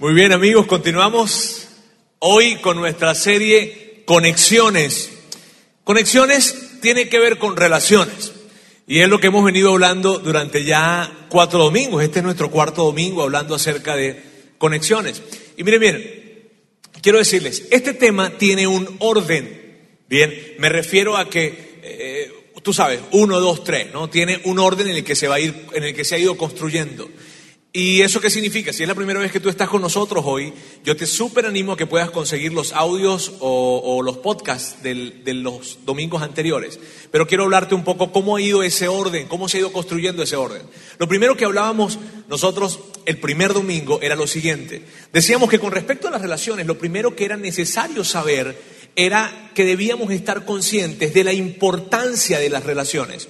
Muy bien amigos, continuamos hoy con nuestra serie Conexiones. Conexiones tiene que ver con relaciones. Y es lo que hemos venido hablando durante ya cuatro domingos. Este es nuestro cuarto domingo hablando acerca de conexiones. Y miren, miren, quiero decirles, este tema tiene un orden. Bien, me refiero a que, eh, tú sabes, uno, dos, tres, ¿no? Tiene un orden en el que se va a ir, en el que se ha ido construyendo. ¿Y eso qué significa? Si es la primera vez que tú estás con nosotros hoy, yo te súper animo a que puedas conseguir los audios o, los podcasts de los domingos anteriores. Pero quiero hablarte un poco cómo ha ido ese orden, cómo se ha ido construyendo ese orden. Lo primero que hablábamos nosotros el primer domingo era lo siguiente. Decíamos que con respecto a las relaciones, lo primero que era necesario saber era que debíamos estar conscientes de la importancia de las relaciones.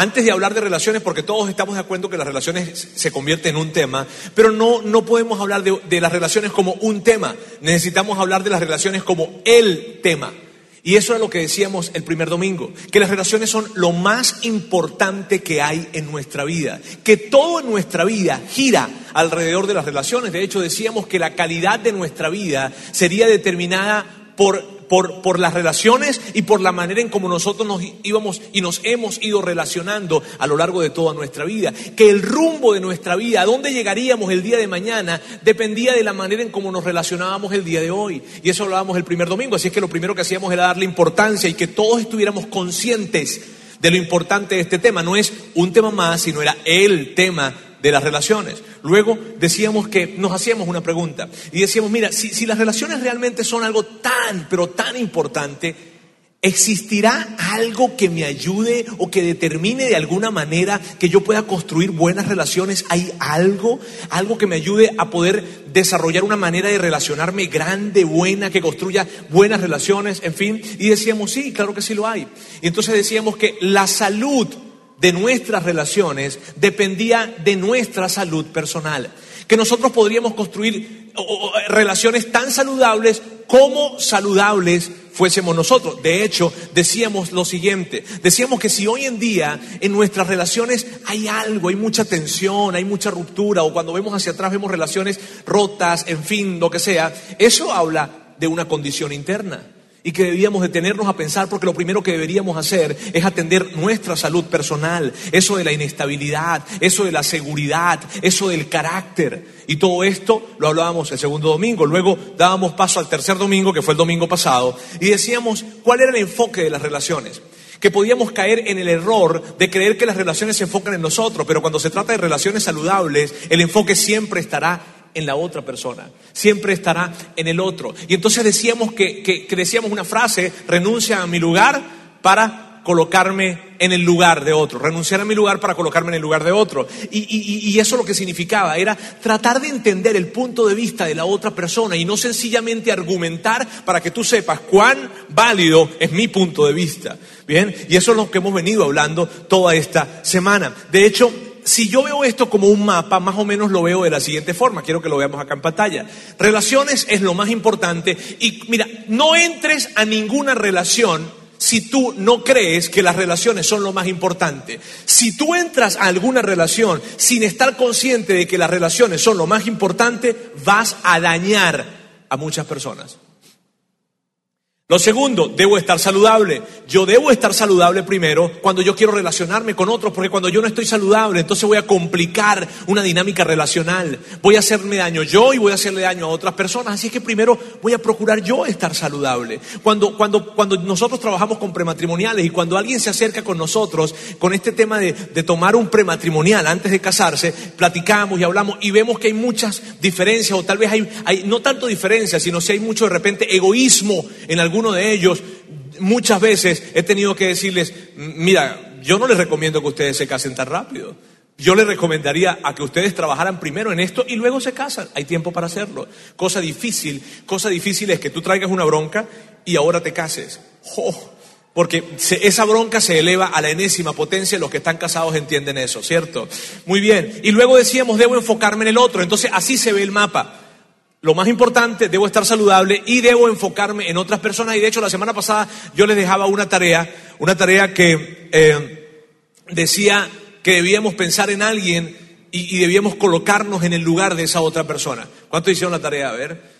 Antes de hablar de relaciones, porque todos estamos de acuerdo que las relaciones se convierten en un tema, pero no, no podemos hablar de, de las relaciones como un tema, necesitamos hablar de las relaciones como el tema. Y eso es lo que decíamos el primer domingo, que las relaciones son lo más importante que hay en nuestra vida, que todo en nuestra vida gira alrededor de las relaciones. De hecho, decíamos que la calidad de nuestra vida sería determinada por por, por, las relaciones y por la manera en cómo nosotros nos íbamos y nos hemos ido relacionando a lo largo de toda nuestra vida. Que el rumbo de nuestra vida, a dónde llegaríamos el día de mañana, dependía de la manera en cómo nos relacionábamos el día de hoy. Y eso hablábamos el primer domingo, así es que lo primero que hacíamos era darle importancia y que todos estuviéramos conscientes de lo importante de este tema. No es un tema más, sino era el tema de las relaciones. Luego decíamos que nos hacíamos una pregunta y decíamos, mira, si, si las relaciones realmente son algo tan, pero tan importante, ¿Existirá algo que me ayude o que determine de alguna manera que yo pueda construir buenas relaciones? ¿Hay algo? Algo que me ayude a poder desarrollar una manera de relacionarme grande, buena, que construya buenas relaciones, en fin. Y decíamos, sí, claro que sí lo hay. Y entonces decíamos que la salud de nuestras relaciones dependía de nuestra salud personal. Que nosotros podríamos construir relaciones tan saludables como saludables fuésemos nosotros. De hecho, decíamos lo siguiente, decíamos que si hoy en día en nuestras relaciones hay algo, hay mucha tensión, hay mucha ruptura, o cuando vemos hacia atrás vemos relaciones rotas, en fin, lo que sea, eso habla de una condición interna y que debíamos detenernos a pensar porque lo primero que deberíamos hacer es atender nuestra salud personal, eso de la inestabilidad, eso de la seguridad, eso del carácter. Y todo esto lo hablábamos el segundo domingo, luego dábamos paso al tercer domingo, que fue el domingo pasado, y decíamos cuál era el enfoque de las relaciones que podíamos caer en el error de creer que las relaciones se enfocan en nosotros, pero cuando se trata de relaciones saludables, el enfoque siempre estará en la otra persona, siempre estará en el otro. Y entonces decíamos que, decíamos una frase, renuncia a mi lugar para colocarme en el lugar de otro, renunciar a mi lugar para colocarme en el lugar de otro. Y, y, eso lo que significaba era tratar de entender el punto de vista de la otra persona y no sencillamente argumentar para que tú sepas cuán válido es mi punto de vista. Bien, y eso es lo que hemos venido hablando toda esta semana. De hecho, si yo veo esto como un mapa, más o menos lo veo de la siguiente forma. Quiero que lo veamos acá en pantalla. Relaciones es lo más importante. Y mira, no entres a ninguna relación si tú no crees que las relaciones son lo más importante. Si tú entras a alguna relación sin estar consciente de que las relaciones son lo más importante, vas a dañar a muchas personas. Lo segundo, debo estar saludable. Yo debo estar saludable primero cuando yo quiero relacionarme con otros, porque cuando yo no estoy saludable, entonces voy a complicar una dinámica relacional. Voy a hacerme daño yo y voy a hacerle daño a otras personas. Así que primero voy a procurar yo estar saludable. Cuando, cuando, cuando nosotros trabajamos con prematrimoniales y cuando alguien se acerca con nosotros con este tema de, de tomar un prematrimonial antes de casarse, platicamos y hablamos y vemos que hay muchas diferencias o tal vez hay, hay no tanto diferencias, sino si hay mucho de repente egoísmo en algún uno de ellos, muchas veces he tenido que decirles, mira, yo no les recomiendo que ustedes se casen tan rápido. Yo les recomendaría a que ustedes trabajaran primero en esto y luego se casan. Hay tiempo para hacerlo. Cosa difícil, cosa difícil es que tú traigas una bronca y ahora te cases. porque esa bronca se eleva a la enésima potencia, los que están casados entienden eso, ¿cierto? Muy bien. Y luego decíamos, debo enfocarme en el otro. Entonces así se ve el mapa. Lo más importante, debo estar saludable y debo enfocarme en otras personas. Y de hecho, la semana pasada yo les dejaba una tarea, una tarea que eh, decía que debíamos pensar en alguien y, debíamos colocarnos en el lugar de esa otra persona. ¿Cuánto hicieron la tarea? A ver.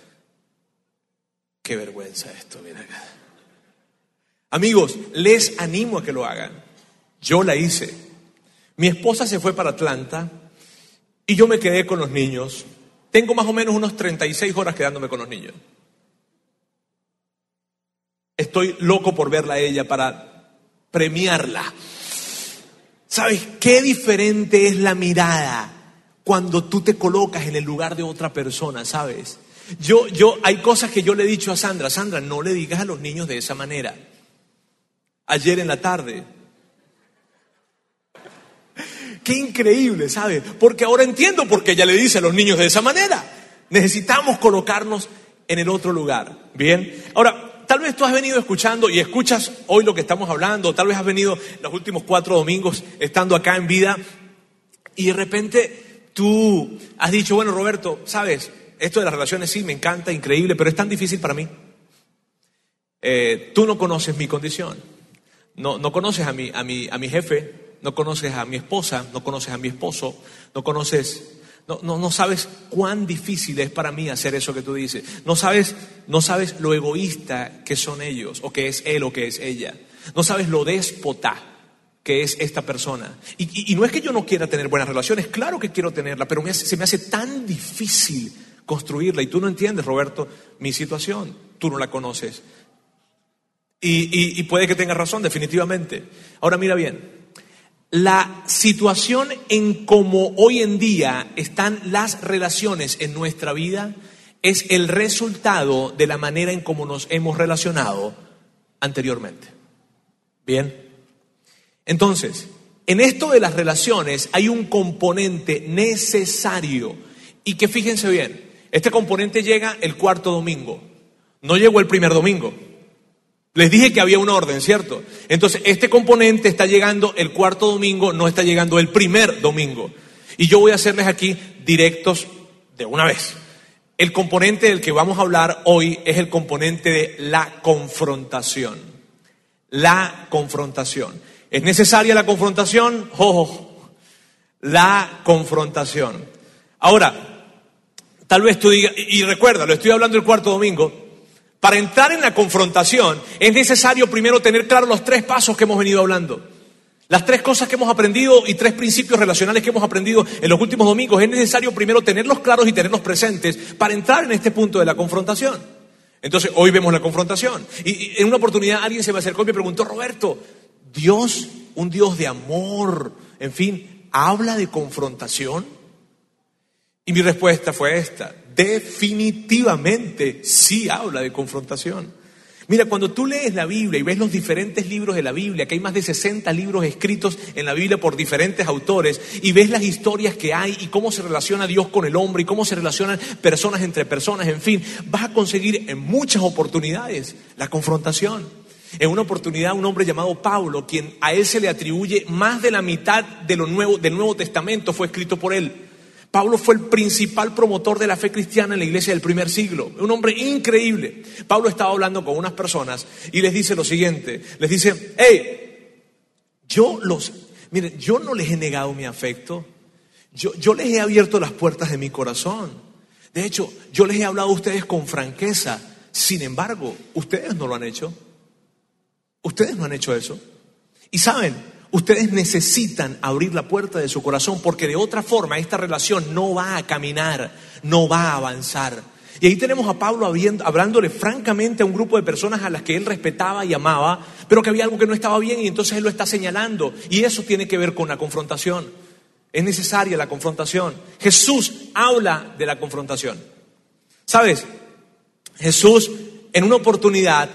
Qué vergüenza esto, mira acá. Amigos, les animo a que lo hagan. Yo la hice. Mi esposa se fue para Atlanta y yo me quedé con los niños. Tengo más o menos unos 36 horas quedándome con los niños. Estoy loco por verla a ella para premiarla. ¿Sabes qué diferente es la mirada cuando tú te colocas en el lugar de otra persona, sabes? Yo, yo, hay cosas que yo le he dicho a Sandra, Sandra, no le digas a los niños de esa manera. Ayer en la tarde. Qué increíble, ¿sabes? Porque ahora entiendo por qué ella le dice a los niños de esa manera. Necesitamos colocarnos en el otro lugar. Bien. Ahora, tal vez tú has venido escuchando y escuchas hoy lo que estamos hablando, tal vez has venido los últimos cuatro domingos estando acá en vida y de repente tú has dicho, bueno Roberto, sabes, esto de las relaciones sí me encanta, increíble, pero es tan difícil para mí. Eh, tú no conoces mi condición, no, no conoces a mi, a, mi, a mi jefe, no conoces a mi esposa, no conoces a mi esposo, no conoces no, no, no, sabes cuán difícil es para mí hacer eso que tú dices. No sabes, no sabes lo egoísta que son ellos, o que es él o que es ella. No sabes lo déspota que es esta persona. Y, no es que yo no quiera tener buenas relaciones, claro que quiero tenerla, pero se me hace tan difícil construirla. Y tú no entiendes, Roberto, mi situación. Tú no la conoces. Y, y puede que tengas razón, definitivamente. Ahora mira bien, la situación en cómo hoy en día están las relaciones en nuestra vida es el resultado de la manera en cómo nos hemos relacionado anteriormente. Bien. Entonces, en esto de las relaciones hay un componente necesario y que fíjense bien, este componente llega el cuarto domingo, no llegó el primer domingo. Les dije que había un orden, ¿cierto? Entonces, este componente está llegando el cuarto domingo, no está llegando el primer domingo. Y yo voy a hacerles aquí directos de una vez. El componente del que vamos a hablar hoy es el componente de la confrontación. La confrontación. ¿Es necesaria la confrontación? ¡Oh! La confrontación. Ahora, tal vez tú digas, y recuerda, lo estoy hablando el cuarto domingo, para entrar en la confrontación es necesario primero tener claros los tres pasos que hemos venido hablando. Las tres cosas que hemos aprendido y tres principios relacionales que hemos aprendido en los últimos domingos. Es necesario primero tenerlos claros y tenerlos presentes para entrar en este punto de la confrontación. Entonces, hoy vemos la confrontación. Y, en una oportunidad alguien se me acercó y me preguntó, Roberto, Dios, un Dios de amor, en fin, ¿habla de confrontación? Y mi respuesta fue esta, definitivamente sí habla de confrontación. Mira, cuando tú lees la Biblia y ves los diferentes libros de la Biblia, que hay más de 60 libros escritos en la Biblia por diferentes autores, y ves las historias que hay y cómo se relaciona Dios con el hombre y cómo se relacionan personas entre personas, en fin, vas a conseguir en muchas oportunidades la confrontación. En una oportunidad un hombre llamado Pablo, quien a él se le atribuye más de la mitad de lo nuevo, del Nuevo Testamento, fue escrito por él. Pablo fue el principal promotor de la fe cristiana en la iglesia del primer siglo, un hombre increíble. Pablo estaba hablando con unas personas y les dice lo siguiente, les dice, hey, yo los, miren, yo no les he negado mi afecto, yo, yo les he abierto las puertas de mi corazón. De hecho, yo les he hablado a ustedes con franqueza, sin embargo, ustedes no lo han hecho. Ustedes no han hecho eso. Y saben, Ustedes necesitan abrir la puerta de su corazón porque de otra forma esta relación no va a caminar, no va a avanzar. Y ahí tenemos a Pablo hablándole francamente a un grupo de personas a las que él respetaba y amaba, pero que había algo que no estaba bien y entonces él lo está señalando. Y eso tiene que ver con la confrontación. Es necesaria la confrontación. Jesús habla de la confrontación. ¿Sabes? Jesús en una oportunidad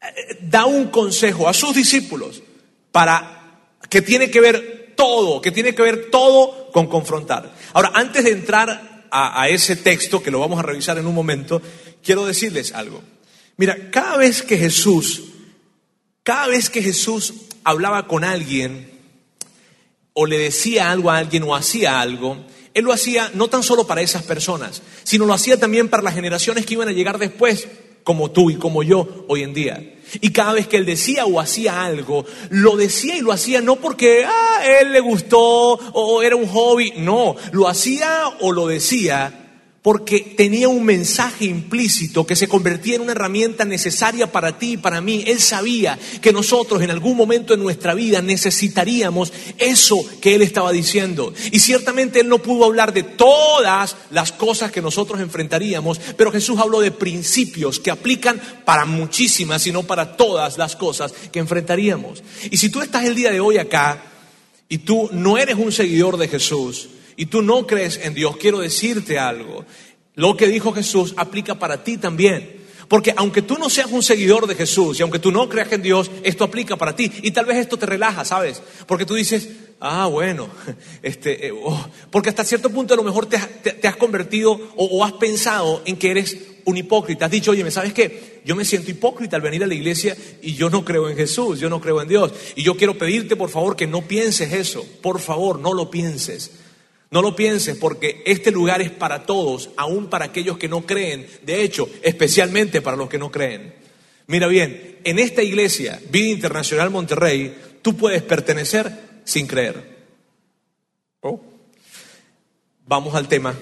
eh, da un consejo a sus discípulos para que tiene que ver todo, que tiene que ver todo con confrontar. Ahora, antes de entrar a, ese texto, que lo vamos a revisar en un momento, quiero decirles algo. Mira, cada vez que Jesús, cada vez que Jesús hablaba con alguien, o le decía algo a alguien o hacía algo, él lo hacía no tan solo para esas personas, sino lo hacía también para las generaciones que iban a llegar después como tú y como yo hoy en día. Y cada vez que él decía o hacía algo, lo decía y lo hacía no porque a ah, él le gustó o era un hobby, no, lo hacía o lo decía porque tenía un mensaje implícito que se convertía en una herramienta necesaria para ti y para mí. Él sabía que nosotros en algún momento en nuestra vida necesitaríamos eso que él estaba diciendo. Y ciertamente él no pudo hablar de todas las cosas que nosotros enfrentaríamos, pero Jesús habló de principios que aplican para muchísimas, y no para todas las cosas que enfrentaríamos. Y si tú estás el día de hoy acá y tú no eres un seguidor de Jesús, y tú no crees en Dios, quiero decirte algo. Lo que dijo Jesús aplica para ti también. Porque aunque tú no seas un seguidor de Jesús y aunque tú no creas en Dios, esto aplica para ti. Y tal vez esto te relaja, ¿sabes? Porque tú dices, ah, bueno, este, eh, oh", porque hasta cierto punto a lo mejor te, has convertido o, has pensado en que eres un hipócrita. Has dicho, oye, ¿me sabes qué? Yo me siento hipócrita al venir a la iglesia y yo no creo en Jesús, yo no creo en Dios. Y yo quiero pedirte, por favor, que no pienses eso. Por favor, no lo pienses. No lo pienses porque este lugar es para todos, aún para aquellos que no creen, de hecho, especialmente para los que no creen. Mira bien, en esta iglesia, Vida Internacional Monterrey, tú puedes pertenecer sin creer. Oh. Vamos al tema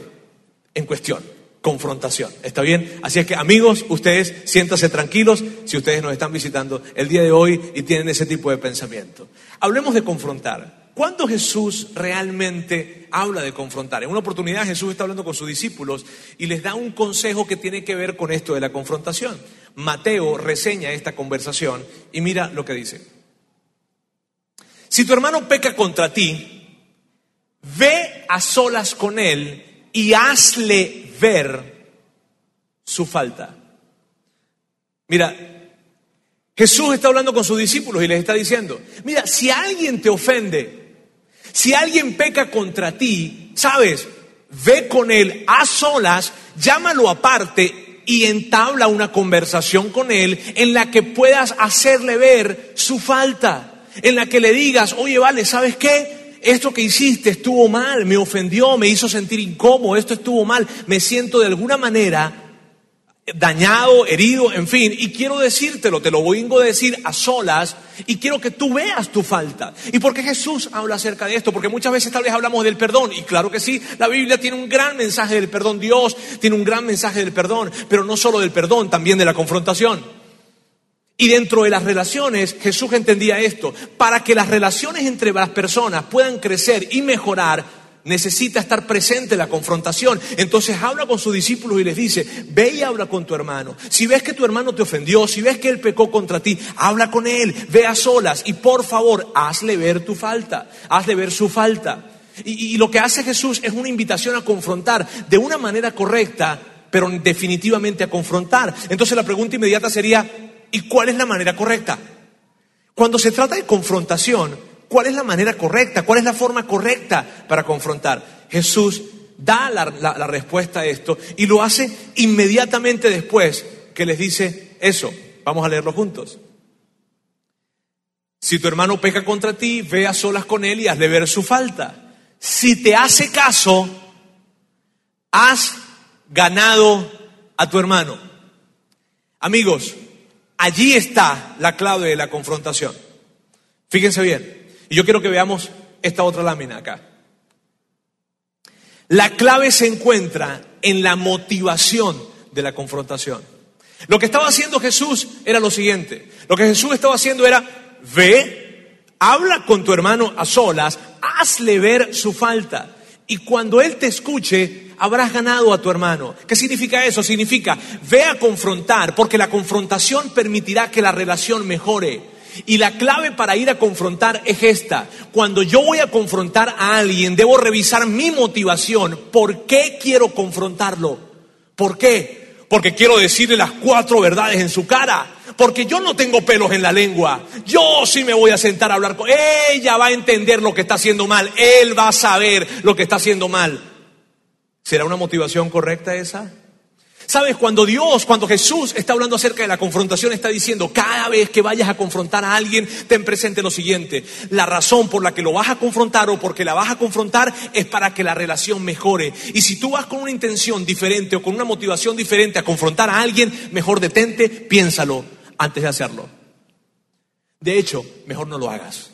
en cuestión, confrontación. ¿Está bien? Así es que amigos, ustedes siéntanse tranquilos si ustedes nos están visitando el día de hoy y tienen ese tipo de pensamiento. Hablemos de confrontar. ¿Cuándo Jesús realmente habla de confrontar? En una oportunidad Jesús está hablando con sus discípulos y les da un consejo que tiene que ver con esto de la confrontación. Mateo reseña esta conversación y mira lo que dice. Si tu hermano peca contra ti, ve a solas con él y hazle ver su falta. Mira, Jesús está hablando con sus discípulos y les está diciendo, mira, si alguien te ofende, si alguien peca contra ti, sabes, ve con él a solas, llámalo aparte y entabla una conversación con él en la que puedas hacerle ver su falta, en la que le digas, oye, vale, ¿sabes qué? Esto que hiciste estuvo mal, me ofendió, me hizo sentir incómodo, esto estuvo mal, me siento de alguna manera dañado, herido, en fin, y quiero decírtelo, te lo voy a decir a solas, y quiero que tú veas tu falta. ¿Y por qué Jesús habla acerca de esto? Porque muchas veces tal vez hablamos del perdón, y claro que sí, la Biblia tiene un gran mensaje del perdón, Dios tiene un gran mensaje del perdón, pero no solo del perdón, también de la confrontación. Y dentro de las relaciones, Jesús entendía esto, para que las relaciones entre las personas puedan crecer y mejorar, necesita estar presente en la confrontación. Entonces habla con sus discípulos y les dice, ve y habla con tu hermano. Si ves que tu hermano te ofendió, si ves que él pecó contra ti, habla con él, ve a solas y por favor, hazle ver tu falta, hazle ver su falta. Y, y lo que hace Jesús es una invitación a confrontar de una manera correcta, pero definitivamente a confrontar. Entonces la pregunta inmediata sería, ¿y cuál es la manera correcta? Cuando se trata de confrontación, ¿Cuál es la manera correcta? ¿Cuál es la forma correcta para confrontar? Jesús da la, respuesta a esto y lo hace inmediatamente después que les dice eso. Vamos a leerlo juntos. Si tu hermano peca contra ti, ve a solas con él y hazle ver su falta. Si te hace caso, has ganado a tu hermano. Amigos, allí está la clave de la confrontación. Fíjense bien. Y yo quiero que veamos esta otra lámina acá. La clave se encuentra en la motivación de la confrontación. Lo que estaba haciendo Jesús era lo siguiente. Lo que Jesús estaba haciendo era, ve, habla con tu hermano a solas, hazle ver su falta. Y cuando él te escuche, habrás ganado a tu hermano. ¿Qué significa eso? Significa, ve a confrontar, porque la confrontación permitirá que la relación mejore. Y la clave para ir a confrontar es esta. Cuando yo voy a confrontar a alguien, debo revisar mi motivación. ¿Por qué quiero confrontarlo? ¿Por qué? Porque quiero decirle las cuatro verdades en su cara. Porque yo no tengo pelos en la lengua. Yo sí me voy a sentar a hablar con ella. Va a entender lo que está haciendo mal. Él va a saber lo que está haciendo mal. ¿Será una motivación correcta esa? Sabes, cuando Dios, cuando Jesús está hablando acerca de la confrontación, está diciendo, cada vez que vayas a confrontar a alguien, ten presente lo siguiente, la razón por la que lo vas a confrontar o porque la vas a confrontar es para que la relación mejore. Y si tú vas con una intención diferente o con una motivación diferente a confrontar a alguien, mejor detente, piénsalo antes de hacerlo. De hecho, mejor no lo hagas.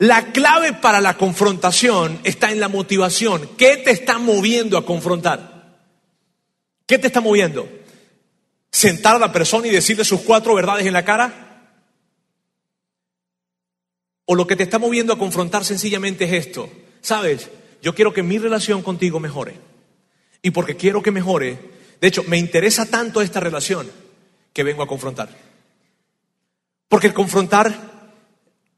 La clave para la confrontación está en la motivación. ¿Qué te está moviendo a confrontar? ¿Qué te está moviendo? ¿Sentar a la persona y decirle sus cuatro verdades en la cara? ¿O lo que te está moviendo a confrontar sencillamente es esto? Sabes, yo quiero que mi relación contigo mejore. Y porque quiero que mejore, de hecho, me interesa tanto esta relación que vengo a confrontar. Porque el confrontar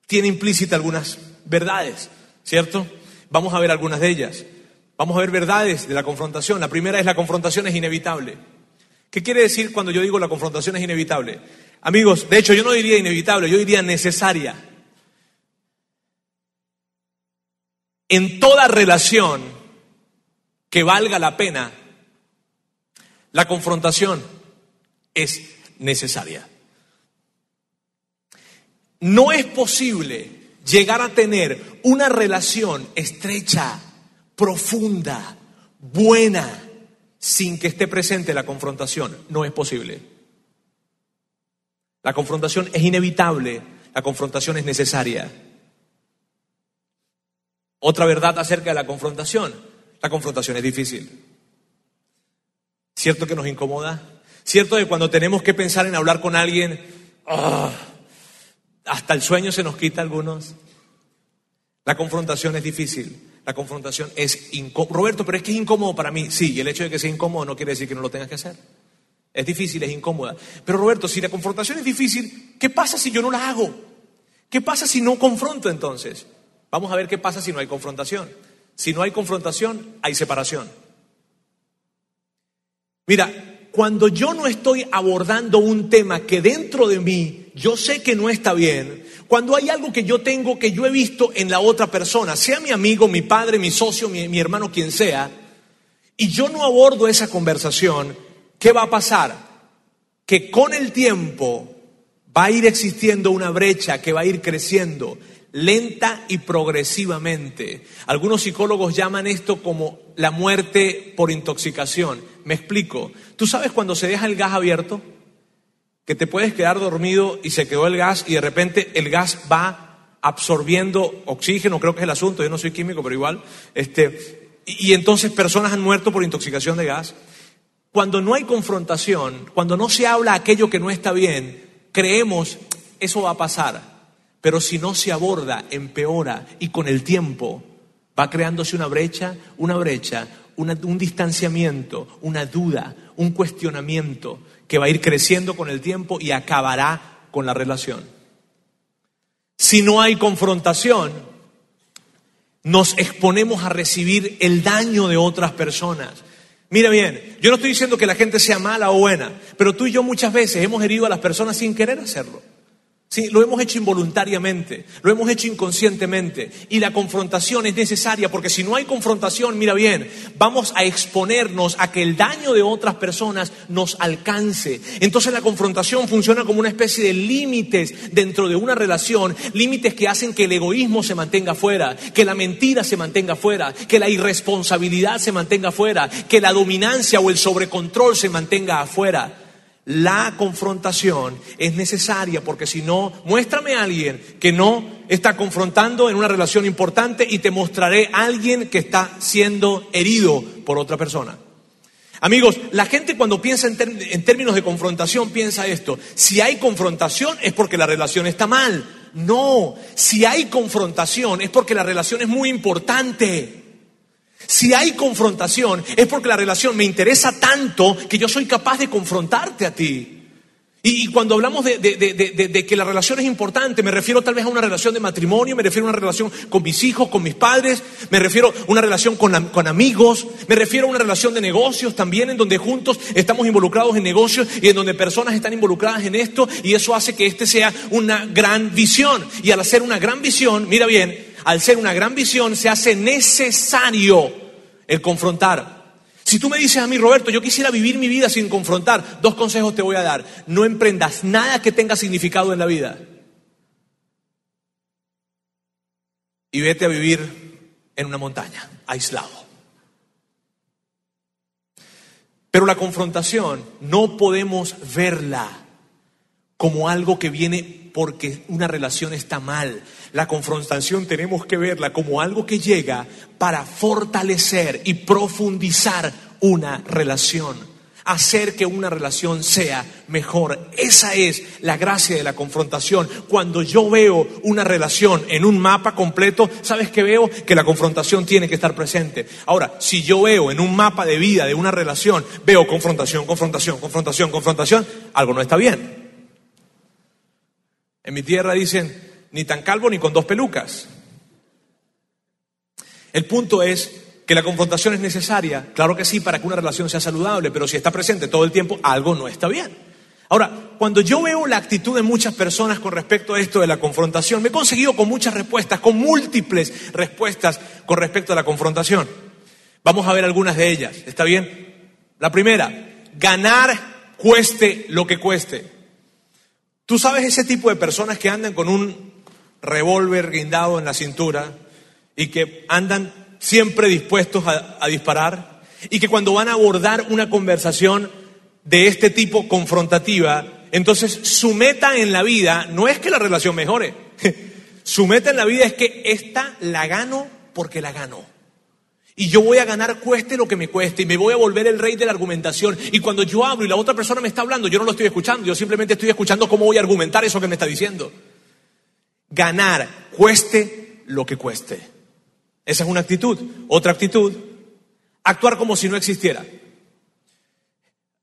tiene implícita algunas verdades, ¿cierto? Vamos a ver algunas de ellas. Vamos a ver verdades de la confrontación. La primera es la confrontación es inevitable. ¿Qué quiere decir cuando yo digo la confrontación es inevitable? Amigos, de hecho yo no diría inevitable, yo diría necesaria. En toda relación que valga la pena, la confrontación es necesaria. No es posible llegar a tener una relación estrecha, profunda, buena, sin que esté presente la confrontación. No es posible. La confrontación es inevitable, la confrontación es necesaria. Otra verdad acerca de la confrontación, la confrontación es difícil. ¿Cierto que nos incomoda? ¿Cierto que cuando tenemos que pensar en hablar con alguien, ah, hasta el sueño se nos quita algunos. La confrontación es difícil. La confrontación es incómodo. Roberto, pero es que es incómodo para mí. Sí, y el hecho de que sea incómodo no quiere decir que no lo tengas que hacer. Es difícil, es incómoda. Pero Roberto, si la confrontación es difícil, ¿qué pasa si yo no la hago? ¿Qué pasa si no confronto entonces? Vamos a ver qué pasa si no hay confrontación. Si no hay confrontación, hay separación. Mira, cuando yo no estoy abordando un tema que dentro de mí yo sé que no está bien, cuando hay algo que yo tengo que yo he visto en la otra persona, sea mi amigo, mi padre, mi socio, mi, hermano, quien sea, y yo no abordo esa conversación, ¿qué va a pasar? Que con el tiempo va a ir existiendo una brecha que va a ir creciendo lenta y progresivamente. Algunos psicólogos llaman esto como la muerte por intoxicación. Me explico. ¿Tú sabes cuando se deja el gas abierto? Que te puedes quedar dormido y se quedó el gas y de repente el gas va absorbiendo oxígeno, creo que es el asunto, yo no soy químico, pero igual. Este, y, entonces personas han muerto por intoxicación de gas. Cuando no hay confrontación, cuando no se habla aquello que no está bien, creemos, eso va a pasar. Pero si no se aborda, empeora y con el tiempo va creándose una brecha, una brecha, un distanciamiento, una duda, un cuestionamiento que va a ir creciendo con el tiempo y acabará con la relación. Si no hay confrontación, nos exponemos a recibir el daño de otras personas. Mira bien, yo no estoy diciendo que la gente sea mala o buena, pero tú y yo muchas veces hemos herido a las personas sin querer hacerlo. Sí, lo hemos hecho involuntariamente, lo hemos hecho inconscientemente y la confrontación es necesaria porque si no hay confrontación, mira bien, vamos a exponernos a que el daño de otras personas nos alcance. Entonces la confrontación funciona como una especie de límites dentro de una relación, límites que hacen que el egoísmo se mantenga fuera, que la mentira se mantenga fuera, que la irresponsabilidad se mantenga fuera, que la dominancia o el sobrecontrol se mantenga afuera. La confrontación es necesaria porque si no, muéstrame a alguien que no está confrontando en una relación importante y te mostraré a alguien que está siendo herido por otra persona. Amigos, la gente cuando piensa en, en, términos de confrontación piensa esto. Si hay confrontación es porque la relación está mal. No, si hay confrontación es porque la relación es muy importante. Si hay confrontación, es porque la relación me interesa tanto que yo soy capaz de confrontarte a ti. Y, cuando hablamos de, que la relación es importante, me refiero tal vez a una relación de matrimonio, me refiero a una relación con mis hijos, con mis padres, me refiero a una relación con, con amigos, me refiero a una relación de negocios también, en donde juntos estamos involucrados en negocios y en donde personas están involucradas en esto, y eso hace que este sea una gran visión. Y al hacer una gran visión, mira bien, al ser una gran visión se hace necesario el confrontar. Si tú me dices a mí, Roberto, yo quisiera vivir mi vida sin confrontar, dos consejos te voy a dar. No emprendas nada que tenga significado en la vida. Y vete a vivir en una montaña, aislado. Pero la confrontación no podemos verla como algo que viene porque una relación está mal. La confrontación tenemos que verla como algo que llega para fortalecer y profundizar una relación hacer que una relación sea mejor. Esa es la gracia de la confrontación. Cuando yo veo una relación en un mapa completo, ¿sabes qué veo? Que la confrontación tiene que estar presente. Ahora, si yo veo en un mapa de vida de una relación, veo confrontación, confrontación, confrontación, confrontación, algo no está bien. En mi tierra dicen, ni tan calvo ni con dos pelucas. El punto es que la confrontación es necesaria, claro que sí, para que una relación sea saludable, pero si está presente todo el tiempo, algo no está bien. Ahora, cuando yo veo la actitud de muchas personas con respecto a esto de la confrontación, me he conseguido con muchas respuestas, con múltiples respuestas con respecto a la confrontación. Vamos a ver algunas de ellas, ¿está bien? La primera, ganar cueste lo que cueste. Tú sabes ese tipo de personas que andan con un revólver guindado en la cintura y que andan siempre dispuestos a, disparar y que cuando van a abordar una conversación de este tipo confrontativa, entonces su meta en la vida no es que la relación mejore, su meta en la vida es que esta la gano porque la gano. Y yo voy a ganar cueste lo que me cueste y me voy a volver el rey de la argumentación. Y cuando yo hablo y la otra persona me está hablando, yo no lo estoy escuchando, yo simplemente estoy escuchando cómo voy a argumentar eso que me está diciendo. Ganar cueste lo que cueste. Esa es una actitud. Otra actitud, actuar como si no existiera.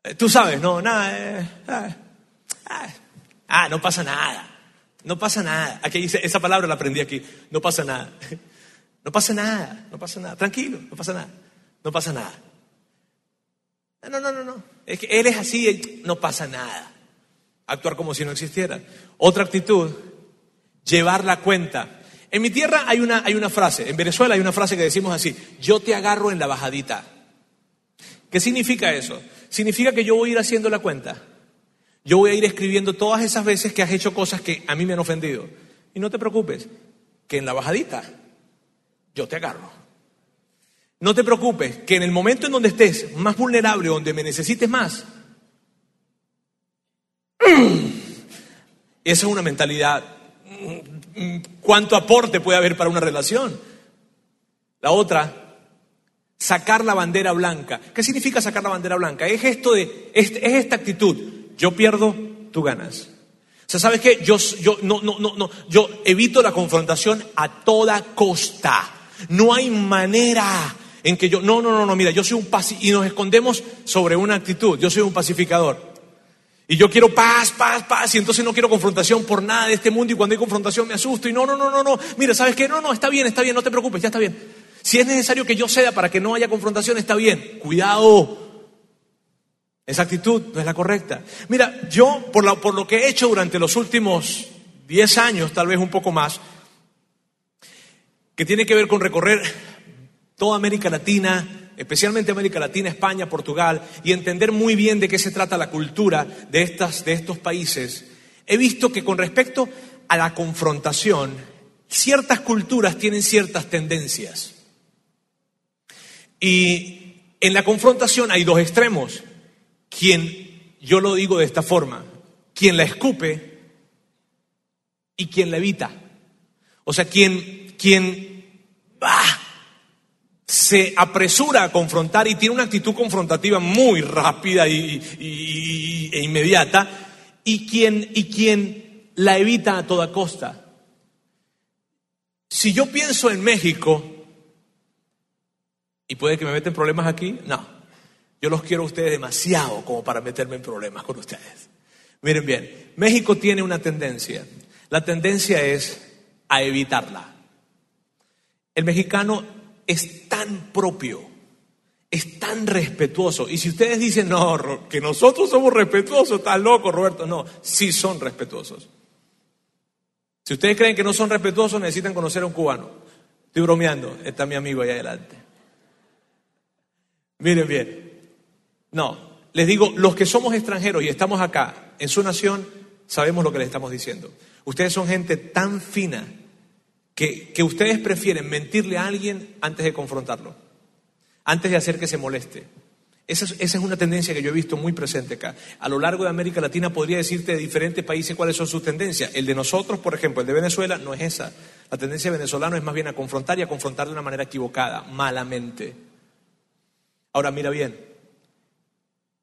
Eh, tú sabes, no, nada. Eh, ah, ah, ah, no pasa nada. No pasa nada. Aquí dice, esa palabra la aprendí aquí. No pasa nada. No pasa nada, no pasa nada. Tranquilo, no pasa nada. No pasa nada. No, no, no, no. Es que él es así, no pasa nada. Actuar como si no existiera. Otra actitud, llevar la cuenta en mi tierra hay una, hay una frase, en Venezuela hay una frase que decimos así, yo te agarro en la bajadita. ¿Qué significa eso? Significa que yo voy a ir haciendo la cuenta. Yo voy a ir escribiendo todas esas veces que has hecho cosas que a mí me han ofendido. Y no te preocupes, que en la bajadita yo te agarro. No te preocupes, que en el momento en donde estés más vulnerable, donde me necesites más, esa es una mentalidad cuánto aporte puede haber para una relación. La otra, sacar la bandera blanca. ¿Qué significa sacar la bandera blanca? Es esto de, es, esta actitud. Yo pierdo, tú ganas. O sea, ¿sabes qué? Yo, yo, no, no, no, no, yo evito la confrontación a toda costa. No hay manera en que yo, no, no, no, no, mira, yo soy un y nos escondemos sobre una actitud. Yo soy un pacificador. Y yo quiero paz, paz, paz, y entonces no quiero confrontación por nada de este mundo, y cuando hay confrontación me asusto, y no, no, no, no, no, mira, ¿sabes qué? No, no, está bien, está bien, no te preocupes, ya está bien. Si es necesario que yo ceda para que no haya confrontación, está bien, cuidado. Esa actitud no es la correcta. Mira, yo, por, por lo que he hecho durante los últimos 10 años, tal vez un poco más, que tiene que ver con recorrer toda América Latina, especialmente América Latina, España, Portugal, y entender muy bien de qué se trata la cultura de, estas, de estos países, he visto que con respecto a la confrontación, ciertas culturas tienen ciertas tendencias. Y en la confrontación hay dos extremos. Quien, yo lo digo de esta forma, quien la escupe y quien la evita. O sea, quien, quien, ¡bah! Se apresura a confrontar y tiene una actitud confrontativa muy rápida y, e inmediata, y quien, y quien la evita a toda costa. Si yo pienso en México, y puede que me meten problemas aquí, no, yo los quiero a ustedes demasiado como para meterme en problemas con ustedes. Miren bien, México tiene una tendencia, la tendencia es a evitarla. El mexicano es tan propio, es tan respetuoso. Y si ustedes dicen, no, que nosotros somos respetuosos, está loco, Roberto. No, sí son respetuosos. Si ustedes creen que no son respetuosos, necesitan conocer a un cubano. Estoy bromeando, está mi amigo ahí adelante. Miren bien. No, les digo, los que somos extranjeros y estamos acá en su nación, sabemos lo que les estamos diciendo. Ustedes son gente tan fina que, ustedes prefieren mentirle a alguien antes de confrontarlo, antes de hacer que se moleste. Esa es, una tendencia que yo he visto muy presente acá. A lo largo de América Latina podría decirte de diferentes países cuáles son sus tendencias. El de nosotros, por ejemplo, el de Venezuela, no es esa. La tendencia venezolana es más bien a confrontar y a confrontar de una manera equivocada, malamente. Ahora, mira bien,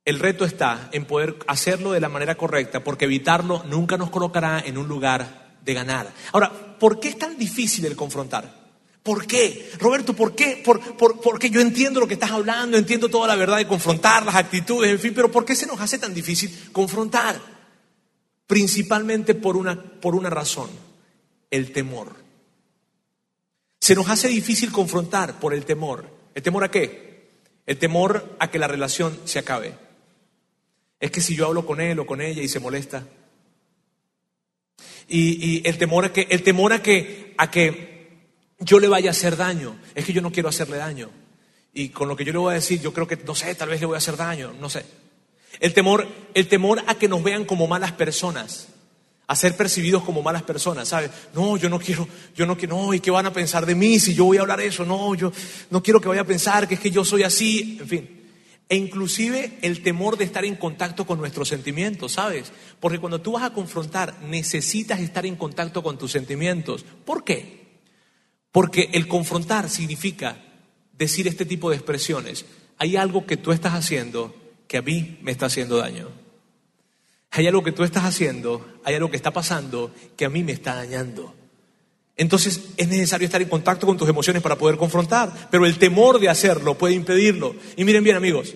el reto está en poder hacerlo de la manera correcta, porque evitarlo nunca nos colocará en un lugar de ganar. Ahora, ¿por qué es tan difícil el confrontar? ¿Por qué? Roberto, ¿por qué? Por, porque yo entiendo lo que estás hablando, entiendo toda la verdad de confrontar las actitudes, en fin, pero ¿por qué se nos hace tan difícil confrontar? Principalmente por una, por una razón, el temor. Se nos hace difícil confrontar por el temor. ¿El temor a qué? El temor a que la relación se acabe. Es que si yo hablo con él o con ella y se molesta. Y, el temor a que, el temor a que, a que yo le vaya a hacer daño. Es que yo no quiero hacerle daño. Y con lo que yo le voy a decir, yo creo que, no sé, tal vez le voy a hacer daño, no sé. El temor, el temor a que nos vean como malas personas, a ser percibidos como malas personas, ¿sabes? No, yo no quiero, yo no quiero, no, ¿y qué van a pensar de mí si yo voy a hablar eso? No, yo no quiero que vaya a pensar que es que yo soy así, en fin. E inclusive el temor de estar en contacto con nuestros sentimientos, ¿sabes? Porque cuando tú vas a confrontar, necesitas estar en contacto con tus sentimientos. ¿Por qué? Porque el confrontar significa decir este tipo de expresiones. Hay algo que tú estás haciendo que a mí me está haciendo daño. Hay algo que tú estás haciendo, hay algo que está pasando que a mí me está dañando. Entonces es necesario estar en contacto con tus emociones para poder confrontar, pero el temor de hacerlo puede impedirlo. Y miren bien amigos,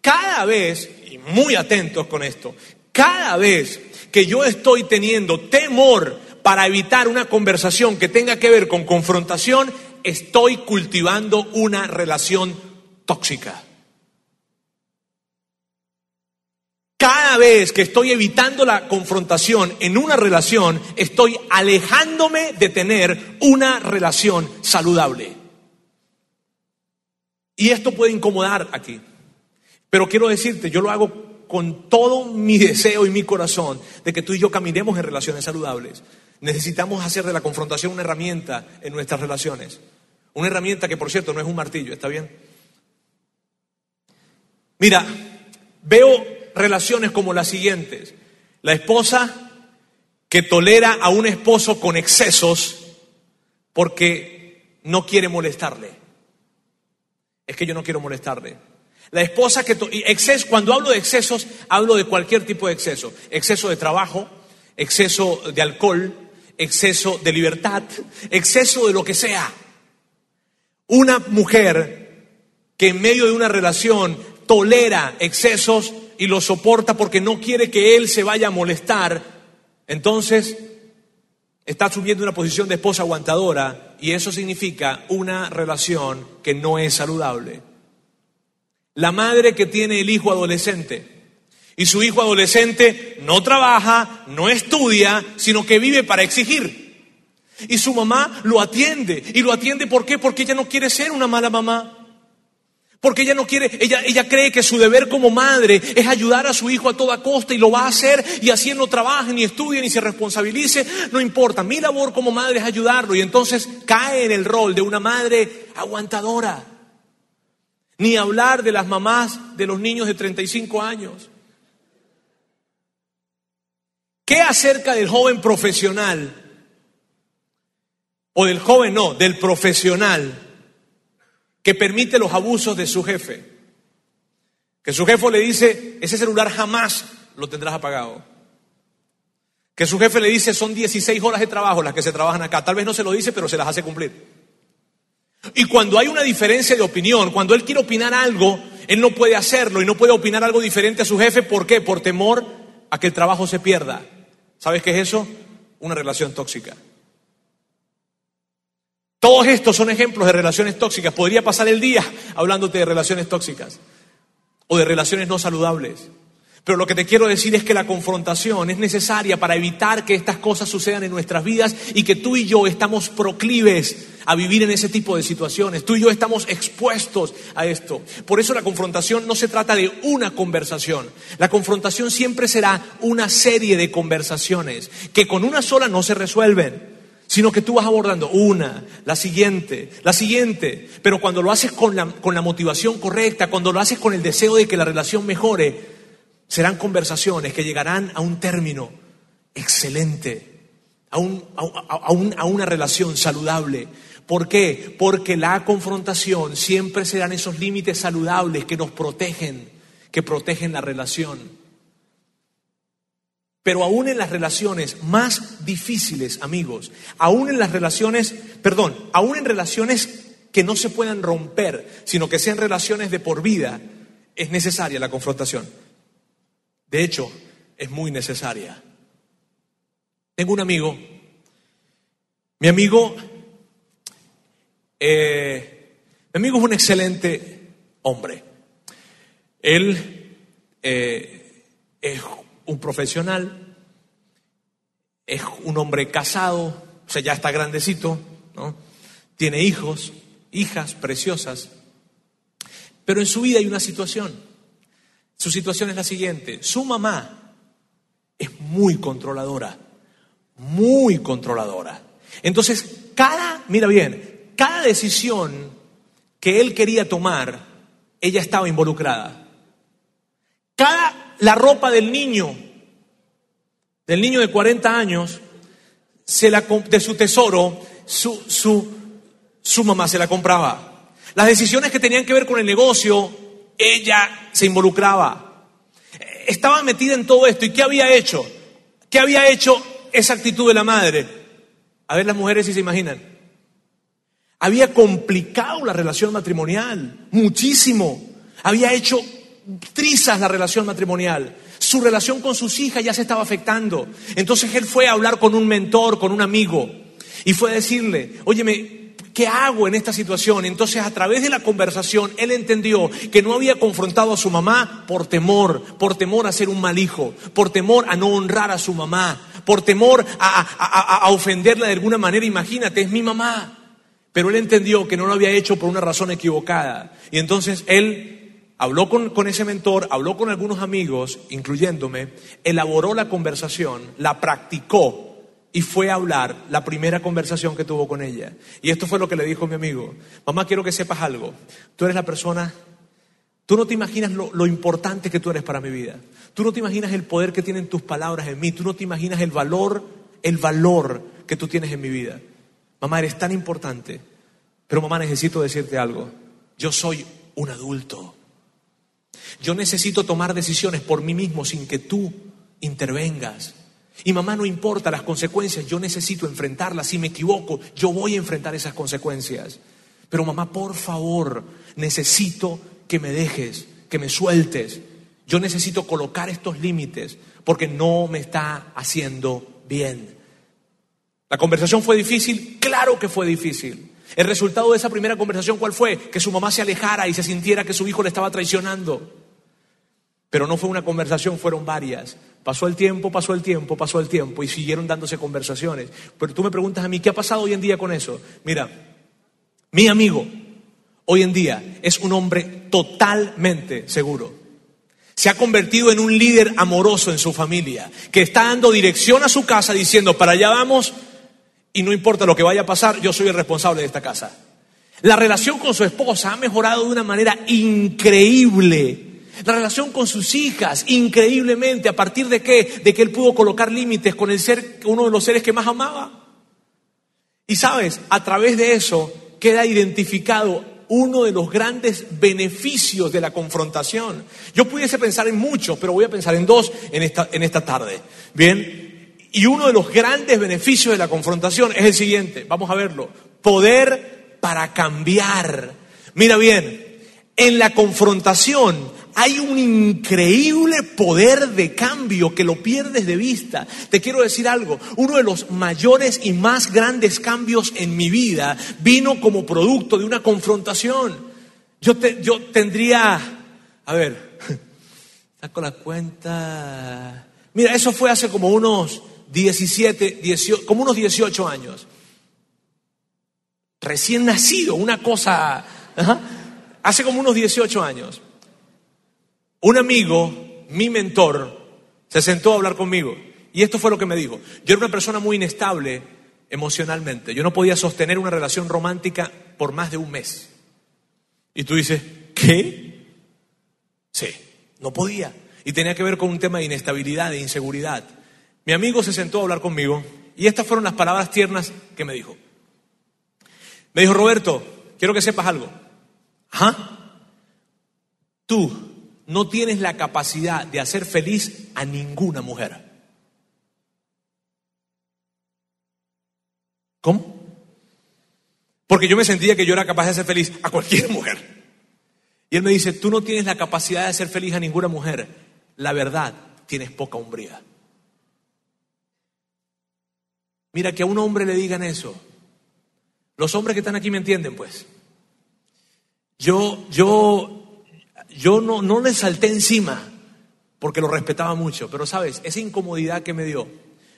cada vez, y muy atentos con esto, cada vez que yo estoy teniendo temor para evitar una conversación que tenga que ver con confrontación, estoy cultivando una relación tóxica. Cada vez que estoy evitando la confrontación en una relación, estoy alejándome de tener una relación saludable. Y esto puede incomodar aquí. Pero quiero decirte, yo lo hago con todo mi deseo y mi corazón de que tú y yo caminemos en relaciones saludables. Necesitamos hacer de la confrontación una herramienta en nuestras relaciones. Una herramienta que, por cierto, no es un martillo, ¿está bien? Mira, veo relaciones como las siguientes. La esposa que tolera a un esposo con excesos porque no quiere molestarle. Es que yo no quiero molestarle. La esposa que... Exceso, cuando hablo de excesos, hablo de cualquier tipo de exceso. Exceso de trabajo, exceso de alcohol, exceso de libertad, exceso de lo que sea. Una mujer que en medio de una relación tolera excesos y lo soporta porque no quiere que él se vaya a molestar, entonces está asumiendo una posición de esposa aguantadora y eso significa una relación que no es saludable. La madre que tiene el hijo adolescente y su hijo adolescente no trabaja, no estudia, sino que vive para exigir. Y su mamá lo atiende. ¿Y lo atiende por qué? Porque ella no quiere ser una mala mamá. Porque ella no quiere, ella, ella cree que su deber como madre es ayudar a su hijo a toda costa y lo va a hacer y así él no trabaje, ni estudie, ni se responsabilice, no importa. Mi labor como madre es ayudarlo y entonces cae en el rol de una madre aguantadora. Ni hablar de las mamás de los niños de 35 años ¿Qué acerca del joven profesional? O del joven no, del profesional que permite los abusos de su jefe. Que su jefe le dice, ese celular jamás lo tendrás apagado. Que su jefe le dice, son 16 horas de trabajo las que se trabajan acá. Tal vez no se lo dice, pero se las hace cumplir. Y cuando hay una diferencia de opinión, cuando él quiere opinar algo, él no puede hacerlo y no puede opinar algo diferente a su jefe. ¿Por qué? Por temor a que el trabajo se pierda. ¿Sabes qué es eso? Una relación tóxica. Todos estos son ejemplos de relaciones tóxicas. Podría pasar el día hablándote de relaciones tóxicas o de relaciones no saludables. Pero lo que te quiero decir es que la confrontación es necesaria para evitar que estas cosas sucedan en nuestras vidas y que tú y yo estamos proclives a vivir en ese tipo de situaciones. Tú y yo estamos expuestos a esto. Por eso la confrontación no se trata de una conversación. La confrontación siempre será una serie de conversaciones que con una sola no se resuelven sino que tú vas abordando una, la siguiente, la siguiente, pero cuando lo haces con la, con la motivación correcta, cuando lo haces con el deseo de que la relación mejore, serán conversaciones que llegarán a un término excelente, a, a, una relación saludable. ¿Por qué? Porque la confrontación siempre serán esos límites saludables que nos protegen, que protegen la relación. Pero aún en las relaciones más difíciles, amigos, aún en las relaciones, perdón, aún en relaciones que no se puedan romper, sino que sean relaciones de por vida, es necesaria la confrontación. De hecho, es muy necesaria. Tengo un amigo, mi amigo, eh, mi amigo es un excelente hombre. Él eh, es un profesional, es un hombre casado, o sea, ya está grandecito, ¿no? Tiene hijos, hijas preciosas, pero en su vida hay una situación su situación es la siguiente. Su mamá es muy controladora, muy controladora. Entonces, cada, mira bien, cada decisión que él quería tomar, ella estaba involucrada. Cada, la ropa del niño, del niño de 40 años, se la, de su tesoro, su, su, su mamá se la compraba. Las decisiones que tenían que ver con el negocio, ella se involucraba. Estaba metida en todo esto. ¿Y qué había hecho? ¿Qué había hecho esa actitud de la madre? A ver las mujeres si se imaginan. Había complicado la relación matrimonial, muchísimo. Había hecho trizas la relación matrimonial. Su relación con sus hijas ya se estaba afectando. Entonces él fue a hablar con un mentor, con un amigo, y fue a decirle, óyeme, ¿Qué hago en esta situación? Entonces, a través de la conversación, él entendió que no había confrontado a su mamá por temor, por temor a ser un mal hijo, por temor a no honrar a su mamá, por temor a, ofenderla de alguna manera. Imagínate, es mi mamá. Pero él entendió que no lo había hecho por una razón equivocada. Y entonces él habló con, con, ese mentor, habló con algunos amigos, incluyéndome, elaboró la conversación, la practicó y fue a hablar la primera conversación que tuvo con ella. Y esto fue lo que le dijo mi amigo. Mamá, quiero que sepas algo. Tú eres la persona, tú no te imaginas lo, lo, importante que tú eres para mi vida. Tú no te imaginas el poder que tienen tus palabras en mí. Tú no te imaginas el valor, el valor que tú tienes en mi vida. Mamá, eres tan importante. Pero mamá, necesito decirte algo. Yo soy un adulto. Yo necesito tomar decisiones por mí mismo sin que tú intervengas. Y mamá, no importa las consecuencias, yo necesito enfrentarlas. Si me equivoco, yo voy a enfrentar esas consecuencias. Pero mamá, por favor, necesito que me dejes, que me sueltes. Yo necesito colocar estos límites porque no me está haciendo bien. ¿La conversación fue difícil? Claro que fue difícil. El resultado de esa primera conversación, ¿cuál fue? Que su mamá se alejara y se sintiera que su hijo le estaba traicionando. Pero no fue una conversación, fueron varias. Pasó el tiempo, pasó el tiempo, pasó el tiempo y siguieron dándose conversaciones. Pero tú me preguntas a mí, ¿qué ha pasado hoy en día con eso? Mira, mi amigo hoy en día es un hombre totalmente seguro. Se ha convertido en un líder amoroso en su familia, que está dando dirección a su casa diciendo, para allá vamos y no importa lo que vaya a pasar, yo soy el responsable de esta casa. La relación con su esposa ha mejorado de una manera increíble la relación con sus hijas, increíblemente, ¿a partir de qué? De que él pudo colocar límites con el ser, uno de los seres que más amaba. Y sabes, a través de eso queda identificado uno de los grandes beneficios de la confrontación. Yo pudiese pensar en muchos, pero voy a pensar en dos en esta, en esta tarde. Bien, y uno de los grandes beneficios de la confrontación es el siguiente, vamos a verlo, poder para cambiar. Mira bien, en la confrontación hay un increíble poder de cambio que lo pierdes de vista. Te quiero decir algo, uno de los mayores y más grandes cambios en mi vida vino como producto de una confrontación. Yo, yo tendría, a ver, Saco la cuenta. Mira, eso fue hace como unos 17, 18, como unos 18 años. Recién nacido, una cosa. hace como unos 18 años. Un amigo, mi mentor, se sentó a hablar conmigo. Y esto fue lo que me dijo. Yo era una persona muy inestable emocionalmente. Yo no podía sostener una relación romántica por más de un mes. Y tú dices, ¿qué? Sí, no podía. Y tenía que ver con un tema de inestabilidad, de inseguridad. Mi amigo se sentó a hablar conmigo y estas fueron las palabras tiernas que me dijo. Me dijo, Roberto, quiero que sepas algo. ¿Ah? Tú no tienes la capacidad de hacer feliz a ninguna mujer. ¿Cómo? Porque yo me sentía que yo era capaz de hacer feliz a cualquier mujer. Y él me dice, tú no tienes la capacidad de hacer feliz a ninguna mujer. La verdad, tienes poca hombría. Mira, que a un hombre le digan eso. Los hombres que están aquí me entienden, pues. Yo, yo, yo no, no le salté encima porque lo respetaba mucho, pero sabes, esa incomodidad que me dio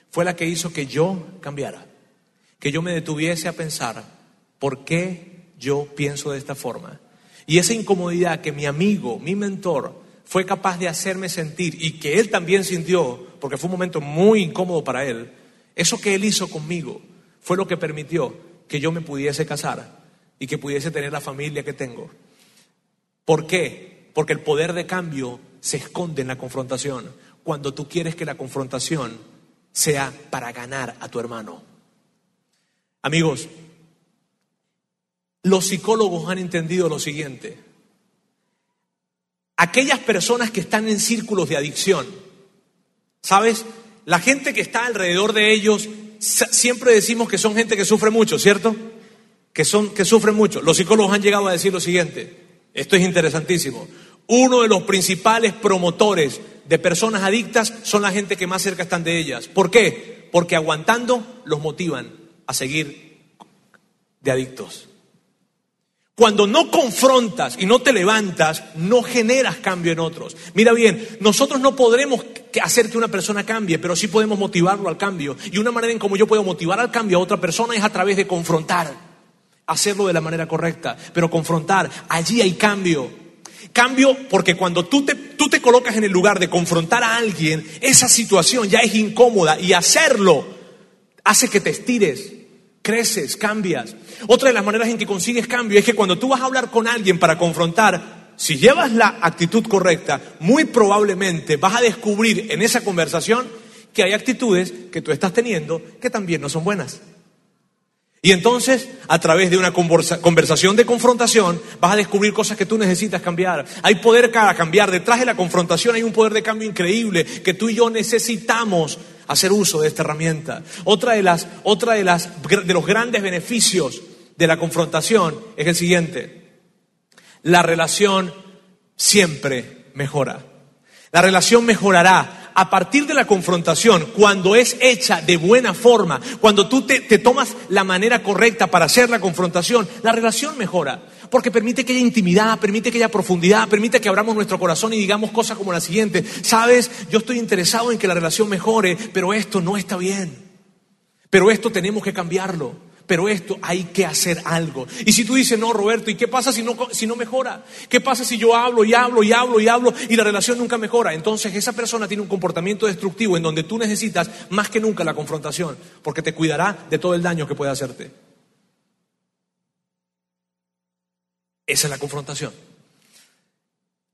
fue la que hizo que yo cambiara que yo me detuviese a pensar, ¿por qué yo pienso de esta forma? Y esa incomodidad que mi amigo, mi mentor, fue capaz de hacerme sentir y que él también sintió, porque fue un momento muy incómodo para él, eso que él hizo conmigo fue lo que permitió que yo me pudiese casar y que pudiese tener la familia que tengo. ¿Por qué? Porque el poder de cambio se esconde en la confrontación, cuando tú quieres que la confrontación sea para ganar a tu hermano. Amigos, los psicólogos han entendido lo siguiente. Aquellas personas que están en círculos de adicción, ¿sabes? La gente que está alrededor de ellos, siempre decimos que son gente que sufre mucho, ¿cierto? Que, son, que sufren mucho. Los psicólogos han llegado a decir lo siguiente, esto es interesantísimo. Uno de los principales promotores de personas adictas son la gente que más cerca están de ellas. ¿Por qué? Porque aguantando los motivan a seguir de adictos. Cuando no confrontas y no te levantas, no generas cambio en otros. Mira bien, nosotros no podremos hacer que una persona cambie, pero sí podemos motivarlo al cambio. Y una manera en cómo yo puedo motivar al cambio a otra persona es a través de confrontar. Hacerlo de la manera correcta, pero confrontar. Allí hay cambio. Cambio porque cuando tú te, tú te colocas en el lugar de confrontar a alguien, esa situación ya es incómoda y hacerlo hace que te estires, creces, cambias. Otra de las maneras en que consigues cambio es que cuando tú vas a hablar con alguien para confrontar, si llevas la actitud correcta, muy probablemente vas a descubrir en esa conversación que hay actitudes que tú estás teniendo que también no son buenas. Y entonces, a través de una conversación de confrontación, vas a descubrir cosas que tú necesitas cambiar. Hay poder para cambiar. Detrás de la confrontación hay un poder de cambio increíble que tú y yo necesitamos hacer uso de esta herramienta. Otra de las, otra de las, de los grandes beneficios de la confrontación es el siguiente. La relación siempre mejora. La relación mejorará a partir de la confrontación, cuando es hecha de buena forma, cuando tú te, tomas la manera correcta para hacer la confrontación, la relación mejora. Porque permite que haya intimidad, permite que haya profundidad, permite que abramos nuestro corazón y digamos cosas como la siguiente. Sabes, yo estoy interesado en que la relación mejore, pero esto no está bien. Pero esto tenemos que cambiarlo pero esto hay que hacer algo. Y si tú dices, no, Roberto, ¿y qué pasa si no, si no mejora? ¿Qué pasa si yo hablo y hablo y hablo y hablo y la relación nunca mejora? Entonces esa persona tiene un comportamiento destructivo en donde tú necesitas más que nunca la confrontación, porque te cuidará de todo el daño que puede hacerte. Esa es la confrontación.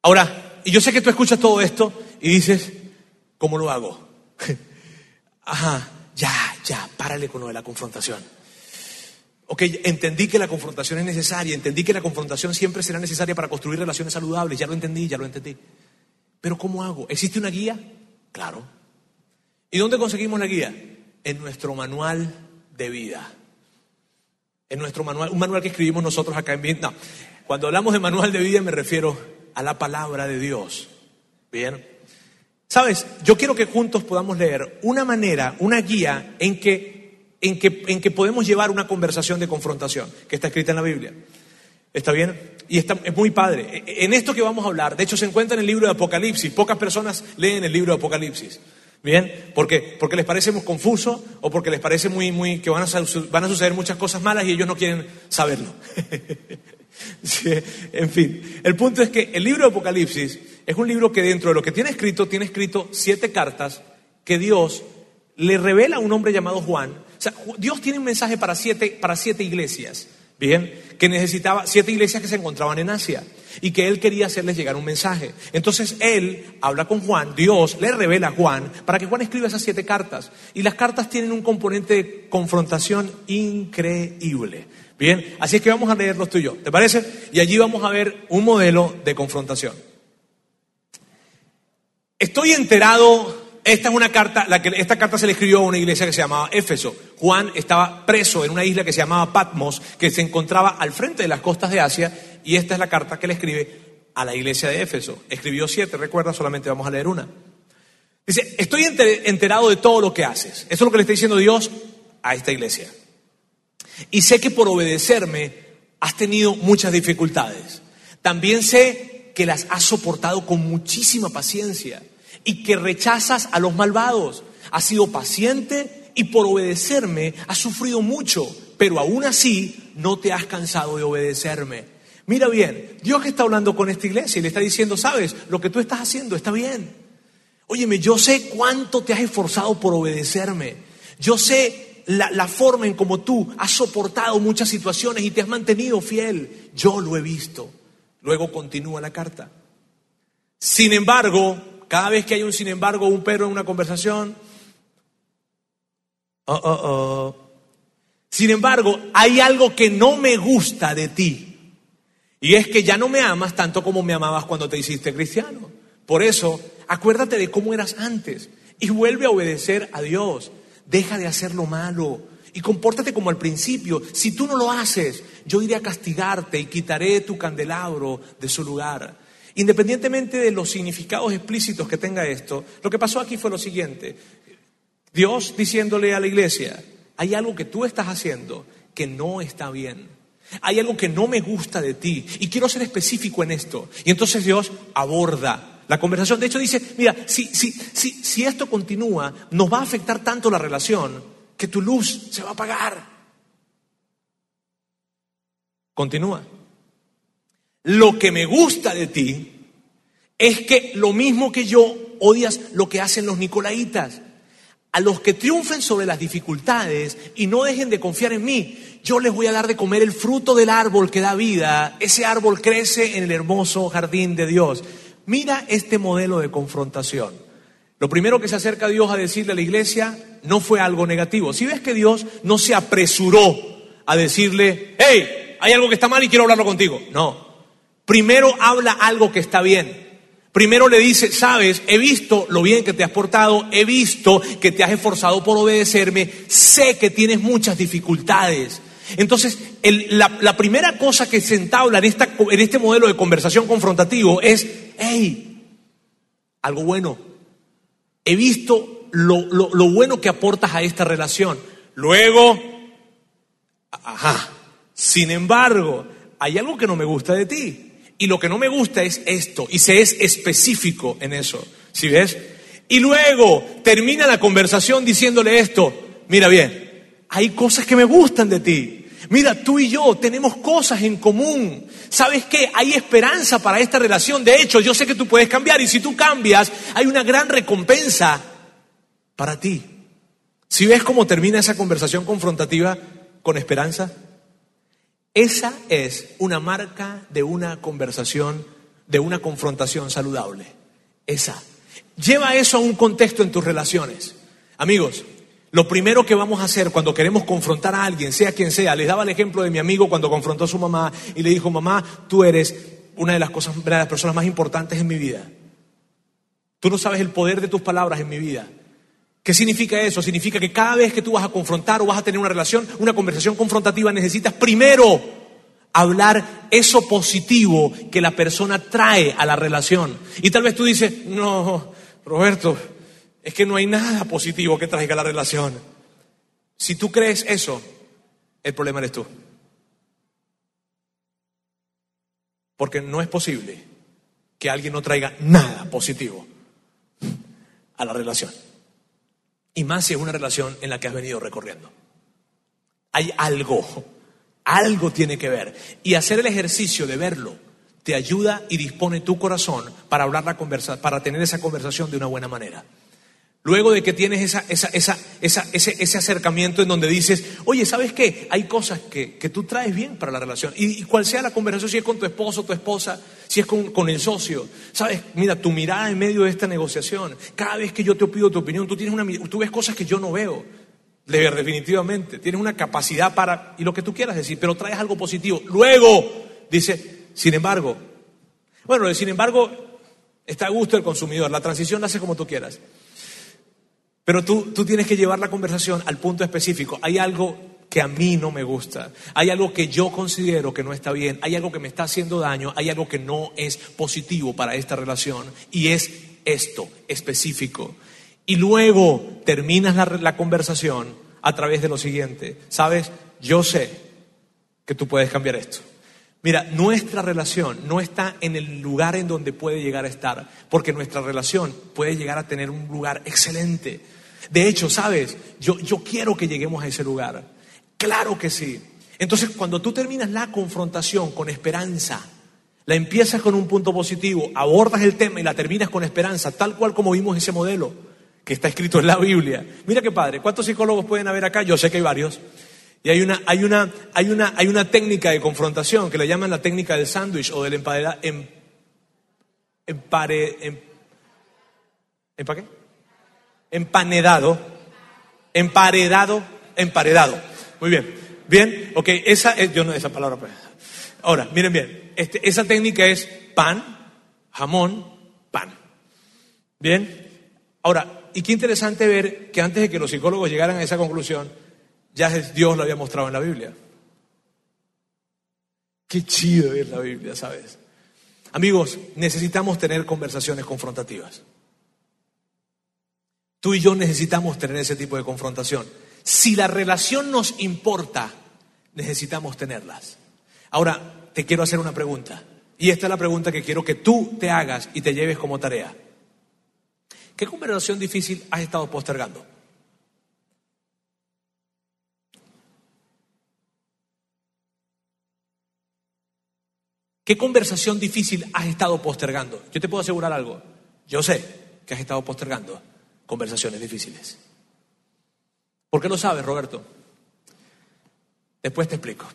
Ahora, y yo sé que tú escuchas todo esto y dices, ¿cómo lo hago? Ajá, ya, ya, párale con lo de la confrontación. Ok, entendí que la confrontación es necesaria, entendí que la confrontación siempre será necesaria para construir relaciones saludables, ya lo entendí, ya lo entendí. Pero ¿cómo hago? ¿Existe una guía? Claro. ¿Y dónde conseguimos la guía? En nuestro manual de vida. En nuestro manual, un manual que escribimos nosotros acá en Vietnam. Cuando hablamos de manual de vida me refiero a la palabra de Dios. Bien. Sabes, yo quiero que juntos podamos leer una manera, una guía en que en que, podemos llevar una conversación de confrontación, que está escrita en la Biblia. ¿Está bien? Y está, es muy padre. E, en esto que vamos a hablar, de hecho se encuentra en el libro de Apocalipsis. Pocas personas leen el libro de Apocalipsis. ¿Bien? Porque, porque les parece muy confuso o porque les parece muy, muy, que van a, van a suceder muchas cosas malas y ellos no quieren saberlo. en fin, el punto es que el libro de Apocalipsis es un libro que dentro de lo que tiene escrito, tiene escrito siete cartas que Dios le revela a un hombre llamado Juan. Sea, Dios tiene un mensaje para siete, para siete iglesias. Bien, que necesitaba siete iglesias que se encontraban en Asia y que él quería hacerles llegar un mensaje. Entonces él habla con Juan, Dios le revela a Juan para que Juan escriba esas siete cartas. Y las cartas tienen un componente de confrontación increíble. Bien, así es que vamos a leerlos tú y yo, ¿te parece? Y allí vamos a ver un modelo de confrontación. Estoy enterado esta es una carta, la que, esta carta se le escribió a una iglesia que se llamaba Éfeso. Juan estaba preso en una isla que se llamaba Patmos, que se encontraba al frente de las costas de Asia, y esta es la carta que le escribe a la iglesia de Éfeso. Escribió siete, recuerda, solamente vamos a leer una. Dice, estoy enterado de todo lo que haces. Eso es lo que le está diciendo Dios a esta iglesia. Y sé que por obedecerme has tenido muchas dificultades. También sé que las has soportado con muchísima paciencia y que rechazas a los malvados. Has sido paciente y por obedecerme has sufrido mucho, pero aún así no te has cansado de obedecerme. Mira bien, Dios que está hablando con esta iglesia y le está diciendo, sabes, lo que tú estás haciendo está bien. Óyeme, yo sé cuánto te has esforzado por obedecerme. Yo sé la, la forma en cómo tú has soportado muchas situaciones y te has mantenido fiel. Yo lo he visto. Luego continúa la carta. Sin embargo, cada vez que hay un sin embargo, un pero en una conversación, oh, oh, oh. Sin embargo, hay algo que no me gusta de ti. Y es que ya no me amas tanto como me amabas cuando te hiciste cristiano. Por eso, acuérdate de cómo eras antes y vuelve a obedecer a Dios. Deja de hacer lo malo y compórtate como al principio. Si tú no lo haces, yo iré a castigarte y quitaré tu candelabro de su lugar. Independientemente de los significados explícitos que tenga esto, lo que pasó aquí fue lo siguiente. Dios diciéndole a la iglesia, hay algo que tú estás haciendo que no está bien. Hay algo que no me gusta de ti y quiero ser específico en esto. Y entonces Dios aborda la conversación. De hecho dice, mira, si, si, si, si esto continúa, nos va a afectar tanto la relación que tu luz se va a apagar. Continúa. Lo que me gusta de ti es que lo mismo que yo odias lo que hacen los nicolaitas. A los que triunfen sobre las dificultades y no dejen de confiar en mí, yo les voy a dar de comer el fruto del árbol que da vida. Ese árbol crece en el hermoso jardín de Dios. Mira este modelo de confrontación. Lo primero que se acerca Dios a decirle a la iglesia no fue algo negativo. Si ves que Dios no se apresuró a decirle, hey, hay algo que está mal y quiero hablarlo contigo. No, Primero habla algo que está bien. Primero le dice, sabes, he visto lo bien que te has portado, he visto que te has esforzado por obedecerme, sé que tienes muchas dificultades. Entonces, la, primera cosa que se entabla en, este modelo de conversación confrontativo es, hey, algo bueno. He visto lo, lo bueno que aportas a esta relación. Luego, ajá, sin embargo, hay algo que no me gusta de ti. Y lo que no me gusta es esto, y se es específico en eso, ¿sí ves? Y luego termina la conversación diciéndole esto, mira bien, hay cosas que me gustan de ti. Mira, tú y yo tenemos cosas en común. ¿Sabes qué? Hay esperanza para esta relación. De hecho, yo sé que tú puedes cambiar y si tú cambias, hay una gran recompensa para ti. Si ves cómo termina esa conversación confrontativa con esperanza, esa es una marca de una conversación, de una confrontación saludable. Esa. Lleva eso a un contexto en tus relaciones. Amigos, lo primero que vamos a hacer cuando queremos confrontar a alguien, sea quien sea, les daba el ejemplo de mi amigo cuando confrontó a su mamá y le dijo, mamá, tú eres una de las cosas, una de las personas más importantes en mi vida. Tú no sabes el poder de tus palabras en mi vida. ¿Qué significa eso? Significa que cada vez que tú vas a confrontar o vas a tener una relación, una conversación confrontativa, necesitas primero hablar eso positivo que la persona trae a la relación. Y tal vez tú dices, no, Roberto, es que no hay nada positivo que traiga la relación. Si tú crees eso, el problema eres tú. Porque no es posible que alguien no traiga nada positivo a la relación. Y más si es una relación en la que has venido recorriendo. Hay algo, algo tiene que ver. Y hacer el ejercicio de verlo te ayuda y dispone tu corazón para hablar la conversa, para tener esa conversación de una buena manera. Luego de que tienes ese, ese, acercamiento en donde dices, oye, ¿sabes qué? Hay cosas que, que tú traes bien para la relación. Y, cual sea la conversación, si es con tu esposo, tu esposa, si es con, con, el socio. ¿Sabes? Mira, tu mirada en medio de esta negociación. Cada vez que yo te pido tu opinión, tú, tienes una, tú ves cosas que yo no veo. Definitivamente. Tienes una capacidad para, y lo que tú quieras decir, pero traes algo positivo. Luego, dice, sin embargo, bueno, sin embargo, está a gusto el consumidor. La transición la hace como tú quieras. Pero tú, tú tienes que llevar la conversación al punto específico. Hay algo que a mí no me gusta, hay algo que yo considero que no está bien, hay algo que me está haciendo daño, hay algo que no es positivo para esta relación y es esto específico. Y luego terminas la, la conversación a través de lo siguiente, sabes, yo sé que tú puedes cambiar esto. Mira, nuestra relación no está en el lugar en donde puede llegar a estar, porque nuestra relación puede llegar a tener un lugar excelente. De hecho, sabes, yo, yo quiero que lleguemos a ese lugar. Claro que sí. Entonces, cuando tú terminas la confrontación con esperanza, la empiezas con un punto positivo, abordas el tema y la terminas con esperanza, tal cual como vimos ese modelo que está escrito en la Biblia. Mira qué padre, ¿cuántos psicólogos pueden haber acá? Yo sé que hay varios. Y hay una, hay una, hay una, hay una técnica de confrontación que le llaman la técnica del sándwich o del empadera, em, empare, em, qué? Empanedado, emparedado, emparedado. Muy bien. Bien, ok, esa es, yo no esa palabra. Pues. Ahora, miren bien, este, esa técnica es pan, jamón, pan. Bien, ahora, y qué interesante ver que antes de que los psicólogos llegaran a esa conclusión, ya Dios lo había mostrado en la Biblia. Qué chido es la Biblia, ¿sabes? Amigos, necesitamos tener conversaciones confrontativas. Tú y yo necesitamos tener ese tipo de confrontación. Si la relación nos importa, necesitamos tenerlas. Ahora, te quiero hacer una pregunta. Y esta es la pregunta que quiero que tú te hagas y te lleves como tarea. ¿Qué conversación difícil has estado postergando? ¿Qué conversación difícil has estado postergando? Yo te puedo asegurar algo. Yo sé que has estado postergando conversaciones difíciles. ¿Por qué lo sabes, Roberto? Después te explico.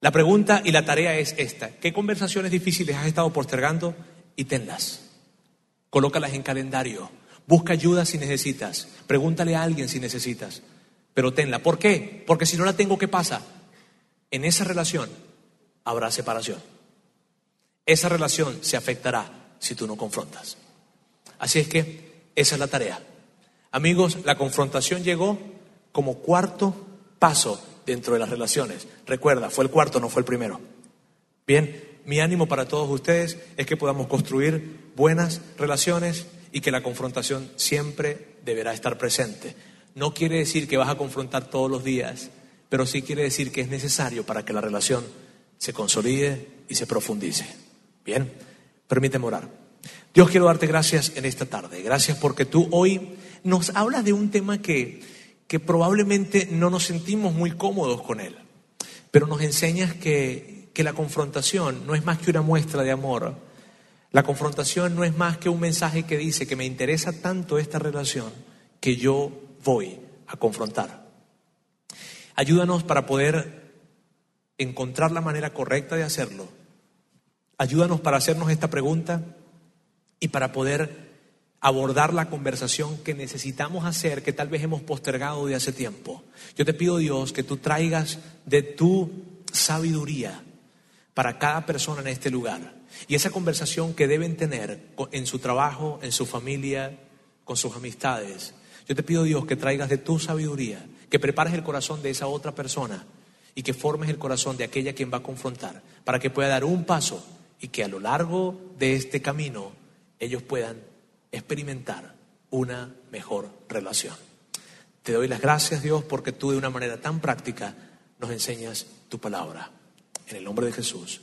La pregunta y la tarea es esta. ¿Qué conversaciones difíciles has estado postergando? Y tenlas. Colócalas en calendario. Busca ayuda si necesitas. Pregúntale a alguien si necesitas. Pero tenla. ¿Por qué? Porque si no la tengo, ¿qué pasa? En esa relación habrá separación. Esa relación se afectará si tú no confrontas. Así es que esa es la tarea. Amigos, la confrontación llegó como cuarto paso dentro de las relaciones. Recuerda, fue el cuarto, no fue el primero. Bien, mi ánimo para todos ustedes es que podamos construir buenas relaciones y que la confrontación siempre deberá estar presente. No quiere decir que vas a confrontar todos los días, pero sí quiere decir que es necesario para que la relación se consolide y se profundice. Bien, permíteme orar. Dios quiero darte gracias en esta tarde. Gracias porque tú hoy nos hablas de un tema que, que probablemente no nos sentimos muy cómodos con él, pero nos enseñas que, que la confrontación no es más que una muestra de amor. La confrontación no es más que un mensaje que dice que me interesa tanto esta relación que yo voy a confrontar. Ayúdanos para poder encontrar la manera correcta de hacerlo. Ayúdanos para hacernos esta pregunta y para poder abordar la conversación que necesitamos hacer, que tal vez hemos postergado de hace tiempo. Yo te pido, Dios, que tú traigas de tu sabiduría para cada persona en este lugar. Y esa conversación que deben tener en su trabajo, en su familia, con sus amistades. Yo te pido, Dios, que traigas de tu sabiduría, que prepares el corazón de esa otra persona y que formes el corazón de aquella quien va a confrontar, para que pueda dar un paso y que a lo largo de este camino ellos puedan experimentar una mejor relación. Te doy las gracias, Dios, porque tú de una manera tan práctica nos enseñas tu palabra. En el nombre de Jesús.